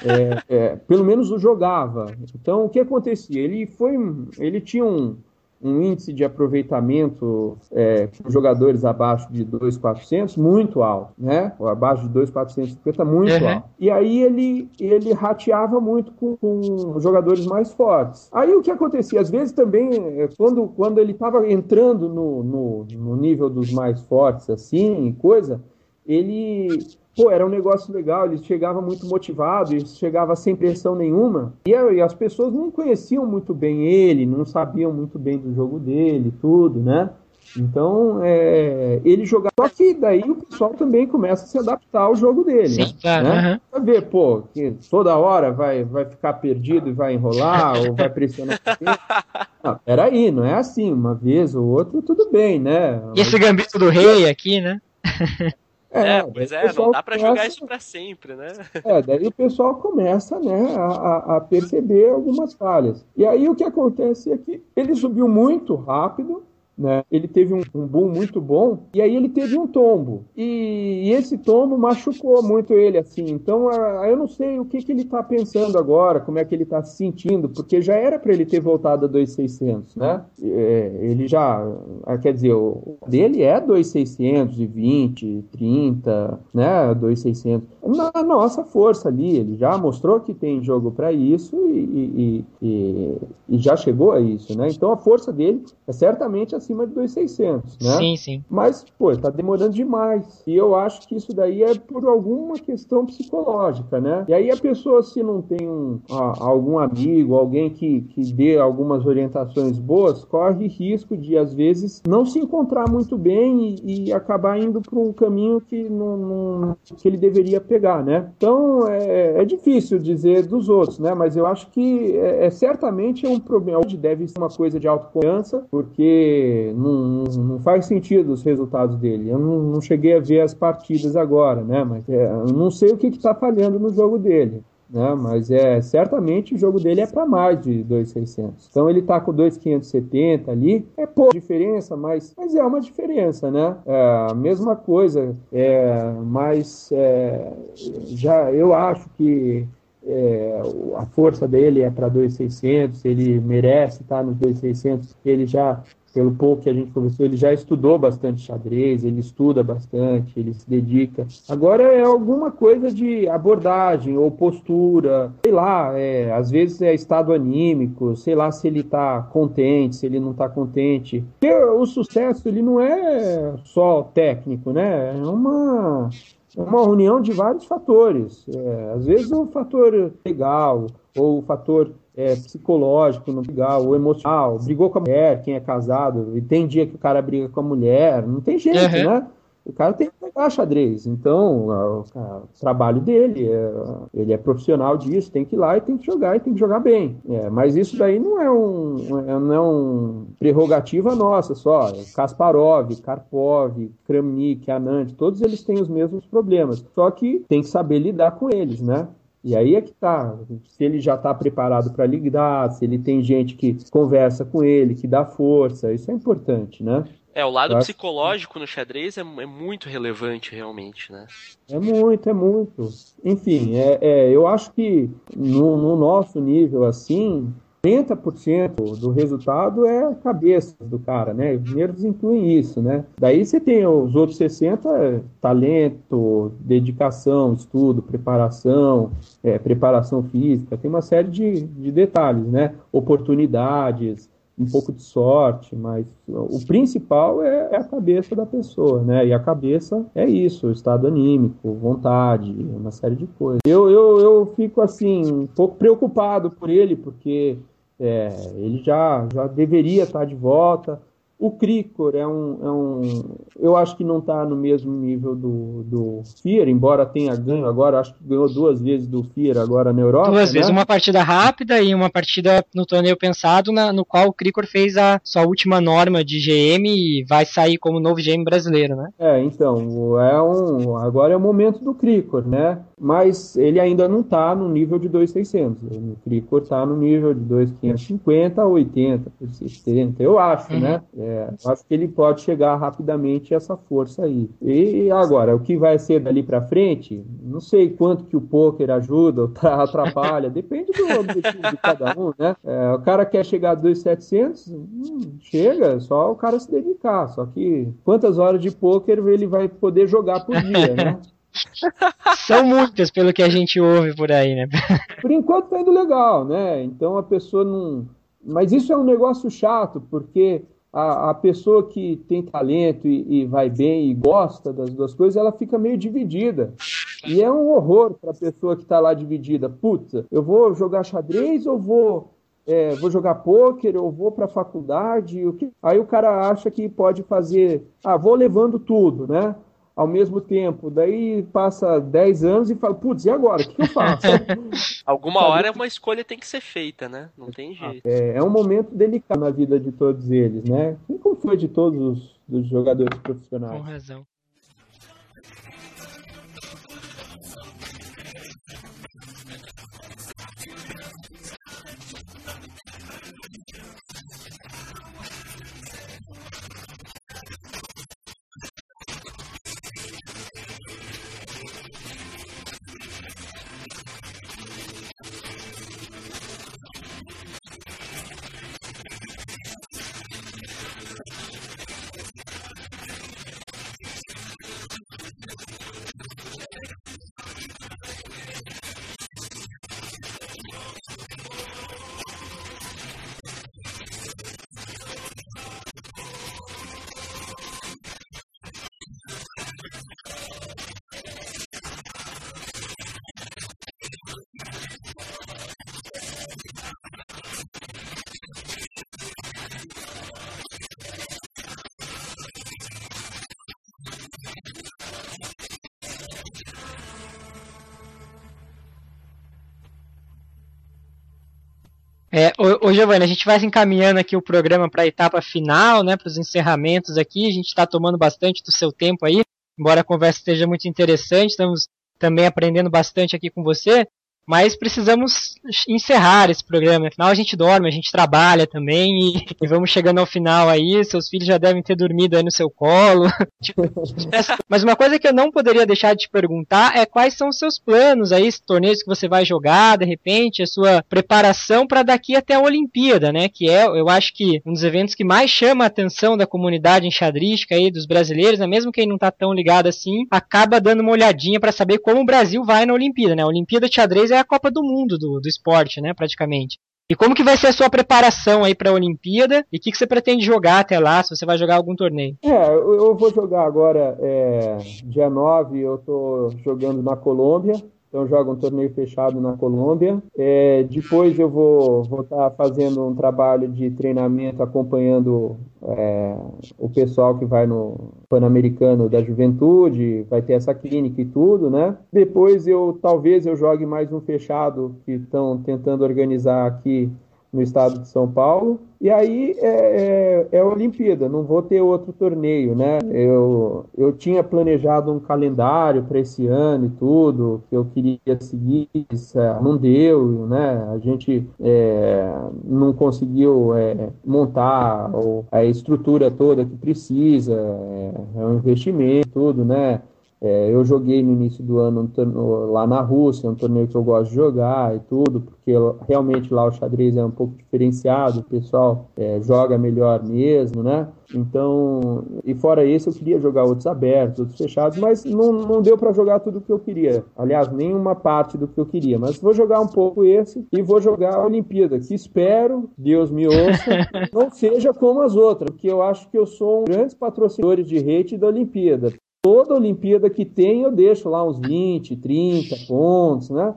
É, é, pelo menos o jogava. Então, o que acontecia? Ele foi, ele tinha um, um índice de aproveitamento é, com jogadores abaixo de 2,400 muito alto, né? Ou abaixo de 2,450 muito uhum. alto. E aí ele, ele rateava muito com, com, jogadores mais fortes. Aí o que acontecia? Às vezes também, é, quando, quando ele estava entrando no, no, no nível dos mais fortes, assim, coisa, ele pô, era um negócio legal, ele chegava muito motivado, ele chegava sem pressão nenhuma, e, e, as pessoas não conheciam muito bem ele, não sabiam muito bem do jogo dele, tudo, né? Então, é, ele jogava. Só que daí o pessoal também começa a se adaptar ao jogo dele. Sim, tá, né? Uhum. Pra ver, pô, que toda hora vai, vai ficar perdido e vai enrolar, (laughs) ou vai pressionar. Não, peraí, não é assim. Uma vez ou outra, tudo bem, né? E esse gambito do rei aqui, né? (laughs) É, é pois é, não dá para começa... jogar isso para sempre, né? É, daí o pessoal começa, né, a, a perceber algumas falhas. E aí o que acontece é que ele subiu muito rápido, né? Ele teve um, um, boom muito bom e aí ele teve um tombo. E, e esse tombo machucou muito ele, assim. Então a, eu não sei o que, que ele está pensando agora, como é que ele está se sentindo, porque já era para ele ter voltado a 2,600, né? É, ele já, ah, quer dizer, o dele é 2,620, 30, né? 2,600. Na nossa força ali, ele já mostrou que tem jogo para isso e, e, e, já chegou a isso, né? Então a força dele é certamente assim acima de 2,600, né? Sim, sim. Mas, pô, tá demorando demais. E eu acho que isso daí é por alguma questão psicológica, né? E aí a pessoa, se não tem um, algum amigo, alguém que, que dê algumas orientações boas, corre risco de, às vezes, não se encontrar muito bem e, e acabar indo para um caminho que, não, não, que ele deveria pegar, né? Então, é, é, difícil dizer dos outros, né? Mas eu acho que é, é certamente é um problema. Deve ser uma coisa de autoconfiança, porque não, não, faz sentido os resultados dele. Eu não, não, cheguei a ver as partidas agora, né? Mas é, eu não sei o que está falhando no jogo dele. Né? Mas é certamente o jogo dele é para mais de 2,600. Então ele está com 2,570 ali. É pouca diferença, mas, mas é uma diferença, né? É a mesma coisa, é, mas é, já eu acho que é, a força dele é para 2,600, ele merece estar tá nos 2,600, ele já pelo pouco que a gente conversou, ele já estudou bastante xadrez, ele estuda bastante, ele se dedica. Agora é alguma coisa de abordagem ou postura, sei lá, é, às vezes é estado anímico, sei lá se ele está contente, se ele não está contente. Porque o sucesso ele não é só técnico, né? É uma uma união de vários fatores. É, às vezes o fator legal ou o fator é, psicológico não legal, ou emocional, brigou com a mulher, quem é casado, e tem dia que o cara briga com a mulher, não tem jeito, uhum. né? O cara tem que pegar xadrez. Então, o, trabalho dele, é, ele é profissional disso, tem que ir lá e tem que jogar e tem que jogar bem. É, mas isso daí não é um, é, não é um prerrogativa nossa só. Kasparov, Karpov, Kramnik, Anand, todos eles têm os mesmos problemas. Só que tem que saber lidar com eles, né? E aí é que tá, se ele já está preparado para lidar, se ele tem gente que conversa com ele, que dá força, isso é importante, né? É, o lado psicológico no xadrez é, é, muito relevante, realmente, né? É muito, é muito. Enfim, é, é eu acho que no, no nosso nível, assim, 30% do resultado é a cabeça do cara, né? Os nervos incluem isso, né? Daí você tem os outros 60, é talento, dedicação, estudo, preparação, é, preparação física, tem uma série de, de detalhes, né? Oportunidades, um pouco de sorte, mas o principal é, é, a cabeça da pessoa, né? E a cabeça é isso, estado anímico, vontade, uma série de coisas. Eu, eu, eu fico assim, um pouco preocupado por ele, porque é, ele já, já deveria estar de volta. O Cricor é um, é um. Eu acho que não está no mesmo nível do, do Fier, embora tenha ganho agora, acho que ganhou duas vezes do Fier agora na Europa. Duas né? vezes, uma partida rápida e uma partida no torneio pensado, na, no qual o Cricor fez a sua última norma de GM e vai sair como novo GM brasileiro, né? É, então, é um, agora é o momento do Cricor, né? Mas ele ainda não está no nível de 2,600. O Cricor está no nível de 2,550 a 80, 70, eu acho, uhum. né? É, acho que ele pode chegar rapidamente a essa força aí. E agora, o que vai ser dali para frente, não sei quanto que o poker ajuda ou (laughs) atrapalha, depende do objetivo de cada um, né? É, o cara quer chegar a 2,700, hum, chega, só o cara se dedicar. Só que quantas horas de poker ele vai poder jogar por dia, né? (laughs) São muitas, pelo que a gente ouve por aí, né? Por enquanto tá indo legal, né? Então a pessoa não. Mas isso é um negócio chato, porque a, a pessoa que tem talento e, e, vai bem e gosta das duas coisas, ela fica meio dividida. E é um horror para a pessoa que está lá dividida. Puta, eu vou jogar xadrez ou vou é, vou jogar pôquer, ou vou para a faculdade. Aí o cara acha que pode fazer, ah, vou levando tudo, né? Ao mesmo tempo. Daí passa 10 anos e fala, putz, e agora? O que, eu faço? (laughs) Alguma Sabe? hora uma escolha tem que ser feita, né? Não tem jeito. É, é um momento delicado na vida de todos eles, né? E como foi de todos os dos jogadores profissionais. Com razão. É, ô, Giovanni, a gente vai se encaminhando aqui o programa para a etapa final, né, para os encerramentos aqui. A gente está tomando bastante do seu tempo aí, embora a conversa esteja muito interessante, estamos também aprendendo bastante aqui com você. Mas precisamos encerrar esse programa. Afinal, a gente dorme, a gente trabalha também e, e, vamos chegando ao final aí. Seus filhos já devem ter dormido aí no seu colo. (laughs) Mas uma coisa que eu não poderia deixar de te perguntar é quais são os seus planos aí, torneios que você vai jogar, de repente, a sua preparação para daqui até a Olimpíada, né? Que é, eu acho que um dos eventos que mais chama a atenção da comunidade enxadrística aí, dos brasileiros, né? Mesmo quem não está tão ligado assim, acaba dando uma olhadinha para saber como o Brasil vai na Olimpíada, né? A Olimpíada de xadrez é a Copa do Mundo do, do esporte, né, praticamente. E como que vai ser a sua preparação aí para a Olimpíada? E o que, que você pretende jogar até lá, se você vai jogar algum torneio? É, eu vou jogar agora, é, dia 9, eu estou jogando na Colômbia, então jogo um torneio fechado na Colômbia. É, depois eu vou estar tá fazendo um trabalho de treinamento acompanhando é, o pessoal que vai no Pan-Americano da Juventude, vai ter essa clínica e tudo, né? Depois eu talvez eu jogue mais um fechado que estão tentando organizar aqui no estado de São Paulo. E aí é, é, é, a Olimpíada, não vou ter outro torneio, né? Eu, eu tinha planejado um calendário para esse ano e tudo, que eu queria seguir, é, não deu, né? A gente é, não conseguiu é, montar a estrutura toda que precisa, é, é um investimento, tudo, né? É, eu joguei no início do ano lá na Rússia, um torneio que eu gosto de jogar e tudo, porque realmente lá o xadrez é um pouco diferenciado, o pessoal é, joga melhor mesmo, né? Então, e fora esse, eu queria jogar outros abertos, outros fechados, mas não, não deu para jogar tudo o que eu queria. Aliás, nenhuma parte do que eu queria, mas vou jogar um pouco esse e vou jogar a Olimpíada, que espero, Deus me ouça, (laughs) não seja como as outras, porque eu acho que eu sou um grande patrocinador de hate da Olimpíada toda Olimpíada que tem, eu deixo lá uns 20, 30 pontos, né?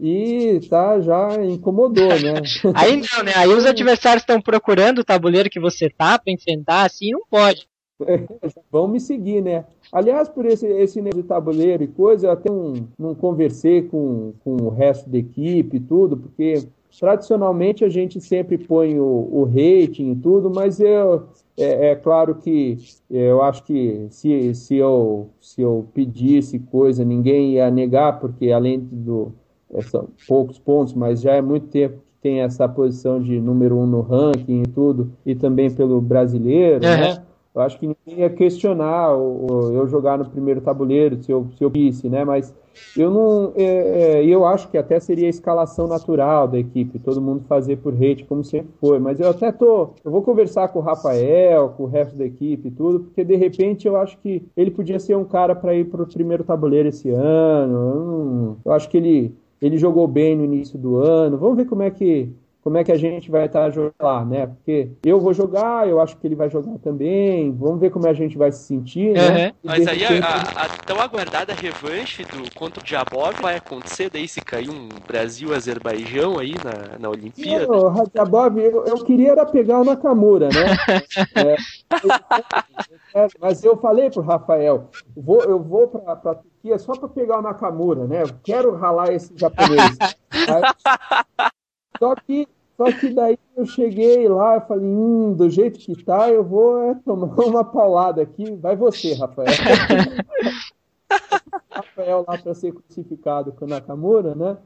E tá, já incomodou, né? (laughs) Aí não, né? Aí os adversários estão procurando o tabuleiro que você tá para enfrentar, assim não pode. É, (laughs) vão me seguir, né? Aliás, por esse, esse de tabuleiro e coisa, eu até não, não conversei com, com o resto da equipe e tudo, porque tradicionalmente a gente sempre põe o, o rating e tudo, mas eu, é, é, claro que eu acho que se, se, eu, se eu pedisse coisa, ninguém ia negar, porque além do é, são poucos pontos, mas já é muito tempo que tem essa posição de número um no ranking e tudo, e também pelo brasileiro, uhum. né? Eu acho que ninguém ia questionar eu jogar no primeiro tabuleiro se eu, se eu quisse, né? Mas eu não. É, é, eu acho que até seria a escalação natural da equipe, todo mundo fazer por rede, como sempre foi. Mas eu até tô. Eu vou conversar com o Rafael, com o resto da equipe e tudo, porque de repente eu acho que ele podia ser um cara para ir para o primeiro tabuleiro esse ano. Eu, eu acho que ele, ele jogou bem no início do ano. Vamos ver como é que como é que a gente vai estar tá jogando lá, né? Porque eu vou jogar, eu acho que ele vai jogar também. Vamos ver como a gente vai se sentir, né? Uhum. Mas aí repente... a, a, tão aguardada revanche do contra o Diabov vai acontecer daí se cair um Brasil-Azerbaijão aí na, na Olimpíada? Não, Diabov, eu, eu queria era pegar o Nakamura, né? (laughs) é, é, mas eu falei pro Rafael, vou, eu vou pra, pra Turquia só para pegar o Nakamura, né? Eu quero ralar esse japonês. (laughs) só que só que daí eu cheguei lá, e falei, hum, do jeito que tá, eu vou é, tomar (laughs) uma paulada aqui. Vai você, Rafael. (laughs) Rafael lá para ser crucificado com o Nakamura, né?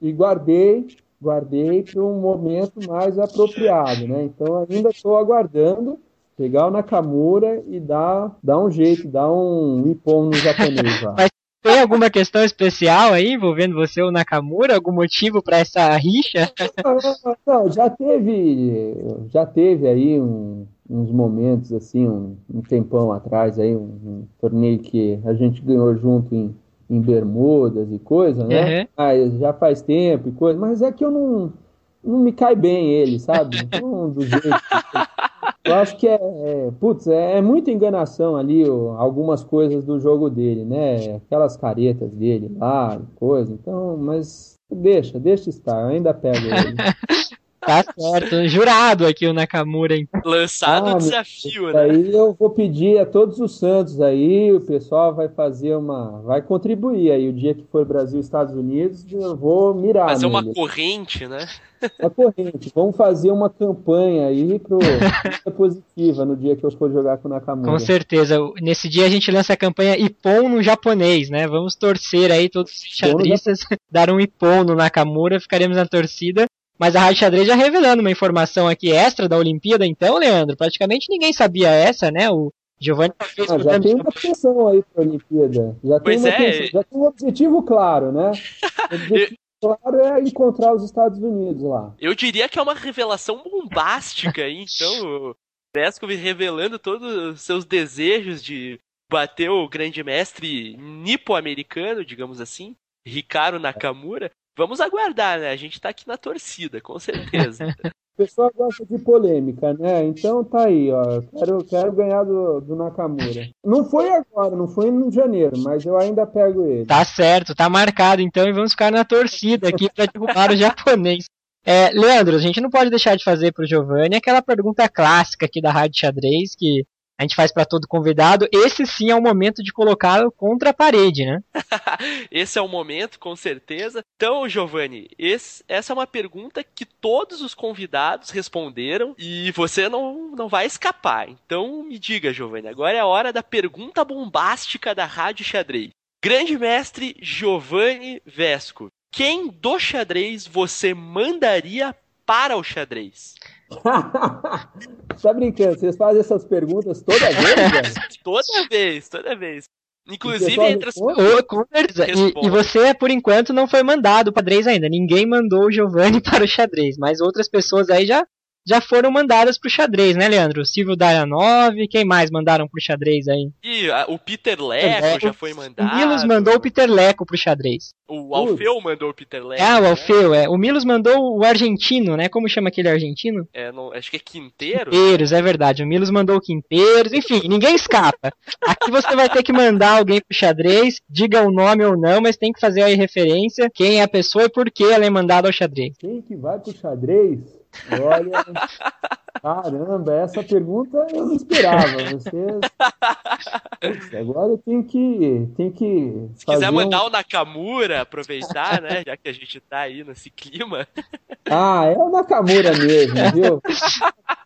E guardei, guardei para um momento mais apropriado, né? Então ainda estou aguardando pegar o Nakamura e dar, dar um jeito, dar um ipom no japonês lá. Mas tem alguma questão especial aí envolvendo você ou Nakamura? Algum motivo para essa rixa? Não, não, já teve, já teve aí um, uns momentos assim, um, um, tempão atrás aí, um, um, torneio que a gente ganhou junto em, em Bermudas e coisa, né? Uhum. Ah, já faz tempo e coisa, mas é que eu não, não me cai bem ele, sabe? (laughs) Então, do jeito eu acho que é, é putz, é, é, muita enganação ali, ó, algumas coisas do jogo dele, né? Aquelas caretas dele lá, coisa. Então, mas deixa, deixa estar, eu ainda pego ele. (laughs) Tá certo, jurado aqui o Nakamura. Hein? Lançado o ah, desafio, né? Aí eu vou pedir a todos os santos aí, o pessoal vai fazer uma. vai contribuir aí. O dia que for Brasil e Estados Unidos, eu vou mirar. Fazer uma corrente, né? Uma corrente. Vamos fazer uma campanha aí pro (laughs) positiva no dia que eu for jogar com o Nakamura. Com certeza. Nesse dia a gente lança a campanha Ipon no japonês, né? Vamos torcer aí todos os xadristas (laughs) dar um Ipon no Nakamura, ficaremos na torcida. Mas a Rádio Xadrez já revelando uma informação aqui extra da Olimpíada, então, Leandro, praticamente ninguém sabia essa, né? O Giovanni fez ah, já tem uma atenção aí para a Olimpíada. Já tem, uma é. já tem um objetivo claro, né? (laughs) O objetivo claro é encontrar os Estados Unidos lá. Eu diria que é uma revelação bombástica, então. O revelando todos os seus desejos de bater o grande mestre nipo-americano, digamos assim, Ricardo Nakamura. Vamos aguardar, né? A gente tá aqui na torcida, com certeza. (laughs) O pessoal gosta de polêmica, né? Então tá aí, ó. Quero, quero ganhar do, do Nakamura. Não foi agora, não foi em janeiro, mas eu ainda pego ele. Tá certo, tá marcado então e vamos ficar na torcida aqui para derrubar o japonês. É, Leandro, a gente não pode deixar de fazer pro Giovanni aquela pergunta clássica aqui da Rádio Xadrez, que a gente faz para todo convidado, esse sim é o momento de colocá-lo contra a parede, né? (laughs) esse é o momento, com certeza. Então, Giovanni, esse, essa é uma pergunta que todos os convidados responderam e você não, não vai escapar. Então, me diga, Giovanni, agora é a hora da pergunta bombástica da Rádio Xadrez. Grande mestre Giovanni Vesco, quem do xadrez você mandaria para o xadrez? (laughs) tá brincando? Vocês fazem essas perguntas toda vez? (laughs) toda vez, toda vez. Inclusive entre as e, e, você, por enquanto, não foi mandado para xadrez ainda. Ninguém mandou o Giovanni (laughs) para o xadrez, mas outras pessoas aí já já foram mandadas pro xadrez, né, Leandro? O Silvio Dayanov, quem mais mandaram pro xadrez aí? E a, o Peter Leco já foi mandado. O Milos mandou o Peter Leco pro xadrez. O Alfeu mandou o Peter Leco. Ah, o né? Alfeu, é. O Milos mandou o argentino, né? Como chama aquele argentino? É, não, acho que é Quinteiro. Quinteiros, é verdade. O Milos mandou o Quinteiros. Enfim, ninguém escapa. Aqui você vai ter que mandar alguém pro xadrez, diga o nome ou não, mas tem que fazer aí referência, quem é a pessoa e por que ela é mandada ao xadrez. Quem que vai pro xadrez? Olha, caramba, essa pergunta eu não esperava. Vocês... Agora eu tenho que. Tenho que Se quiser mandar um... o Nakamura, aproveitar, né? Já que a gente tá aí nesse clima. Ah, é o Nakamura mesmo, viu? (laughs)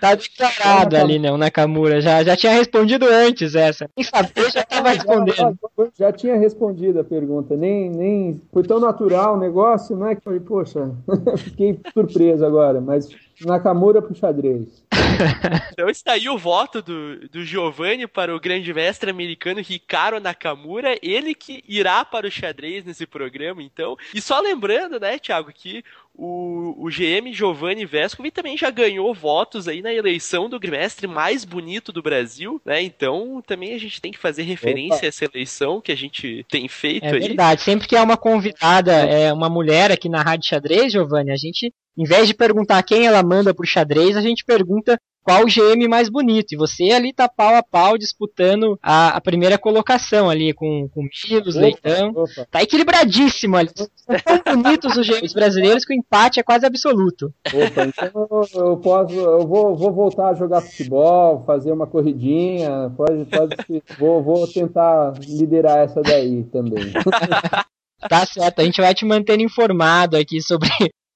Tá declarado ali, né? O Nakamura. Já, já tinha respondido antes essa. Nem sabia, já tava respondendo. Já, já, tinha respondido a pergunta. Nem, nem foi tão natural o negócio, não é que falei, poxa, (laughs) fiquei surpreso agora, mas Nakamura pro xadrez. (laughs) então está aí o voto do, do Giovanni para o grande mestre americano Ricardo Nakamura, ele que irá para o xadrez nesse programa, então. E só lembrando, né, Thiago, que o, o GM Giovanni Vescovi também já ganhou votos aí na eleição do mestre mais bonito do Brasil, né? Então também a gente tem que fazer referência Opa. a essa eleição que a gente tem feito é aí. É verdade, sempre que é uma convidada, é uma mulher aqui na Rádio Xadrez, Giovanni, a gente, em vez de perguntar quem ela manda pro xadrez, a gente pergunta qual o GM mais bonito. E você ali tá pau a pau disputando a, a primeira colocação ali com, com Milos, Leitão. Opa. Tá equilibradíssimo ali. São tão bonitos os GMs brasileiros que o empate é quase absoluto. Opa, então eu posso, eu vou, vou voltar a jogar futebol, fazer uma corridinha, pode, pode vou, vou tentar liderar essa daí também. (laughs) Tá certo, a gente vai te mantendo informado aqui sobre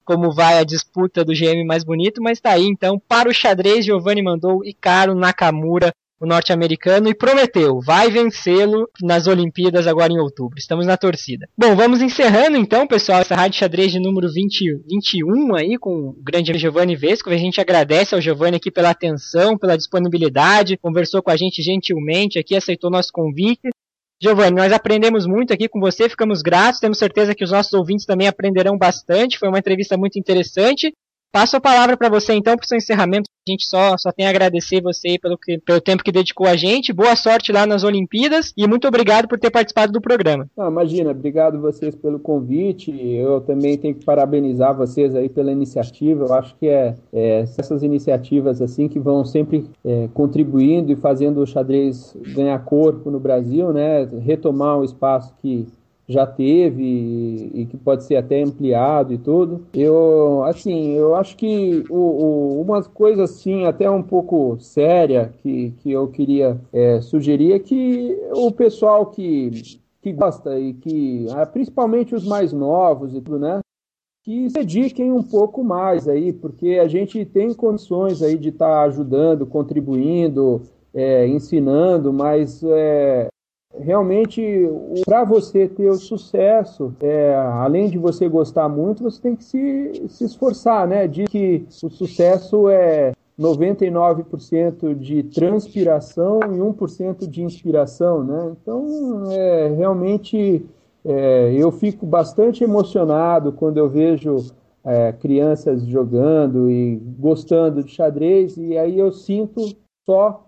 como vai a disputa do GM mais bonito, mas tá aí então, para o xadrez, Giovanni mandou Icaro Nakamura, o norte-americano, e prometeu, vai vencê-lo nas Olimpíadas agora em outubro. Estamos na torcida. Bom, vamos encerrando então, pessoal, essa rádio xadrez de número 20, 21 aí, com o grande Giovanni Vesco. A gente agradece ao Giovanni aqui pela atenção, pela disponibilidade, conversou com a gente gentilmente aqui, aceitou nosso convite. Giovanni, nós aprendemos muito aqui com você, ficamos gratos, temos certeza que os nossos ouvintes também aprenderão bastante. Foi uma entrevista muito interessante. Passo a palavra para você então para o seu encerramento. A gente só, só tem a agradecer você pelo, que, pelo tempo que dedicou a gente. Boa sorte lá nas Olimpíadas e muito obrigado por ter participado do programa. Ah, imagina, obrigado vocês pelo convite. Eu também tenho que parabenizar vocês aí pela iniciativa. Eu acho que é, é essas iniciativas assim que vão sempre é, contribuindo e fazendo o xadrez ganhar corpo no Brasil, né? Retomar um espaço que já teve e, que pode ser até ampliado e tudo. Eu, assim, eu acho que o, o, uma coisa assim, até um pouco séria que, que eu queria é, sugerir é que o pessoal que, que gosta e que, ah, principalmente os mais novos e tudo, né? que se dediquem um pouco mais aí, porque a gente tem condições aí de estar tá ajudando, contribuindo, é, ensinando, mas é, realmente para você ter o sucesso, é, além de você gostar muito, você tem que se, se esforçar, né? De que o sucesso é 99% de transpiração e 1% de inspiração, né? Então, é, realmente é, eu fico bastante emocionado quando eu vejo é, crianças jogando e gostando de xadrez e aí eu sinto só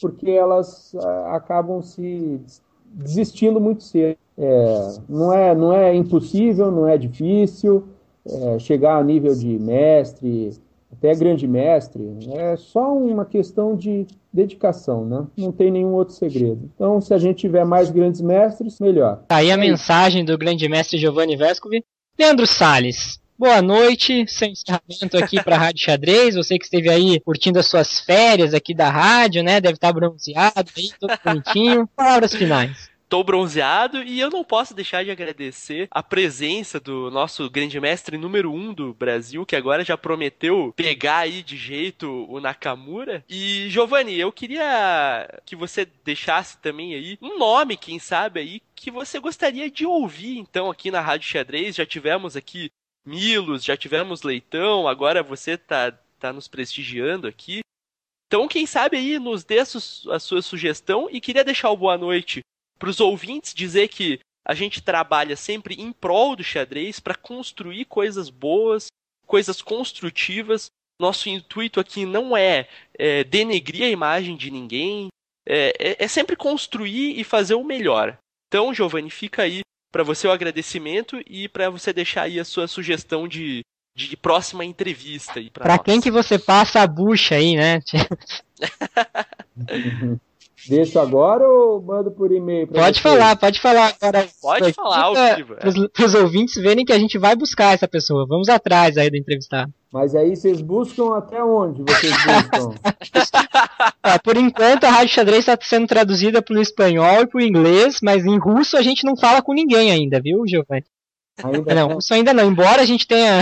porque elas ah, acabam se desistindo muito cedo. É, não, é, não é impossível, não é difícil é, chegar a nível de mestre, até grande mestre. É só uma questão de dedicação, né? Não tem nenhum outro segredo. Então, se a gente tiver mais grandes mestres, melhor. Tá aí a mensagem do grande mestre Giovanni Vescovi. Leandro Sales, boa noite, sem encerramento aqui para a Rádio Xadrez. Você que esteve aí curtindo as suas férias aqui da rádio, né? Deve estar bronzeado aí, todo bonitinho. (laughs) Palavras finais tô bronzeado e eu não posso deixar de agradecer a presença do nosso grande mestre número um do Brasil, que agora já prometeu pegar aí de jeito o Nakamura. E Giovanni, eu queria que você deixasse também aí um nome, quem sabe aí, que você gostaria de ouvir então aqui na Rádio Xadrez. Já tivemos aqui Milos, já tivemos Leitão, agora você tá, tá nos prestigiando aqui. Então, quem sabe aí nos dê a sua sugestão e queria deixar o boa noite para os ouvintes dizer que a gente trabalha sempre em prol do xadrez para construir coisas boas, coisas construtivas. Nosso intuito aqui não é, é denegrir a imagem de ninguém, é, é, é sempre construir e fazer o melhor. Então, Giovanni, fica aí para você o agradecimento e para você deixar aí a sua sugestão de, de próxima entrevista. Para quem que você passa a bucha aí, né? (laughs) (laughs) Deixo agora ou mando por e-mail? Pode você? falar, pode falar agora. Pode falar, Para os ouvintes verem que a gente vai buscar essa pessoa. Vamos atrás aí do entrevistado. Mas aí vocês buscam até onde vocês (laughs) buscam? é, por enquanto a Rádio Xadrez está sendo traduzida para o espanhol e para o inglês, mas em russo a gente não fala com ninguém ainda, viu, Giovanni? Ainda não, russo ainda não. Embora a gente tenha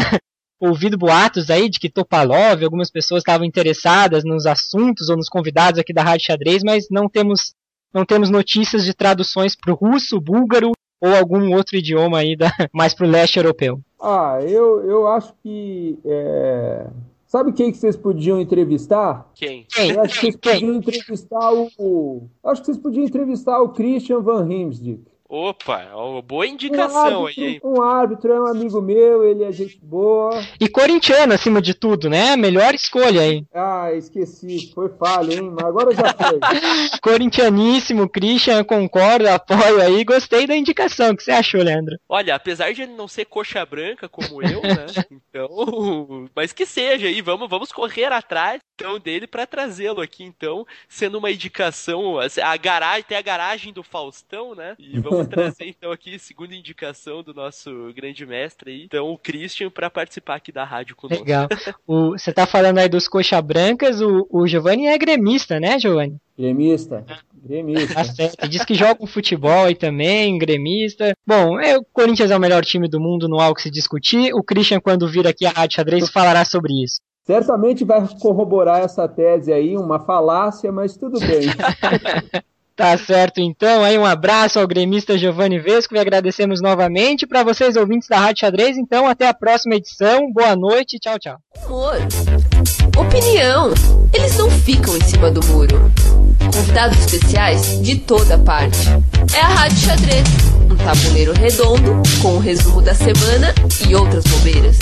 ouvido boatos aí de que Topalov, algumas pessoas estavam interessadas nos assuntos ou nos convidados aqui da Rádio Xadrez, mas não temos, não temos notícias de traduções para o russo, búlgaro ou algum outro idioma aí da, (laughs) mais para o leste europeu. Ah, eu, eu acho que. É... Sabe quem que vocês podiam entrevistar? Quem? Quem? Eu acho que vocês podiam entrevistar o. Acho que vocês podiam entrevistar o Christian Van Rimsdijk. Opa, boa indicação um árbitro, aí. Um árbitro é um amigo meu, ele é gente boa. E corintiano, acima de tudo, né? Melhor escolha aí. Ah, esqueci, foi falha, hein? Mas agora já foi. (laughs) Corintianíssimo, Christian, concordo, apoio aí. Gostei da indicação. O que você achou, Leandro? Olha, apesar de ele não ser coxa branca como eu, né? (laughs) então, mas que seja aí, vamos, vamos correr atrás então dele para trazê-lo aqui, então, sendo uma indicação, a garagem, tem a garagem do Faustão, né? E vamos vamos trazer então aqui segunda indicação do nosso grande mestre aí, então o Christian para participar aqui da rádio conosco. Legal. O, você tá falando aí dos coxa brancas, o, o Giovanni é gremista, né, Giovanni? Gremista. Gremista. Tá certo. Diz que joga um futebol aí também, gremista. Bom, é, o Corinthians é o melhor time do mundo, não há o que se discutir. O Christian, quando vir aqui a Rádio Xadrez, falará sobre isso. Certamente vai corroborar essa tese aí, uma falácia, mas tudo bem. (laughs) Tá certo, então. Aí um abraço ao gremista Giovanni Vesco e agradecemos novamente. Para vocês, ouvintes da Rádio Xadrez, então, até a próxima edição. Boa noite, tchau, tchau. Humor, opinião. Eles não ficam em cima do muro. Convidados especiais de toda parte. É a Rádio Xadrez, um tabuleiro redondo com o resumo da semana e outras bobeiras.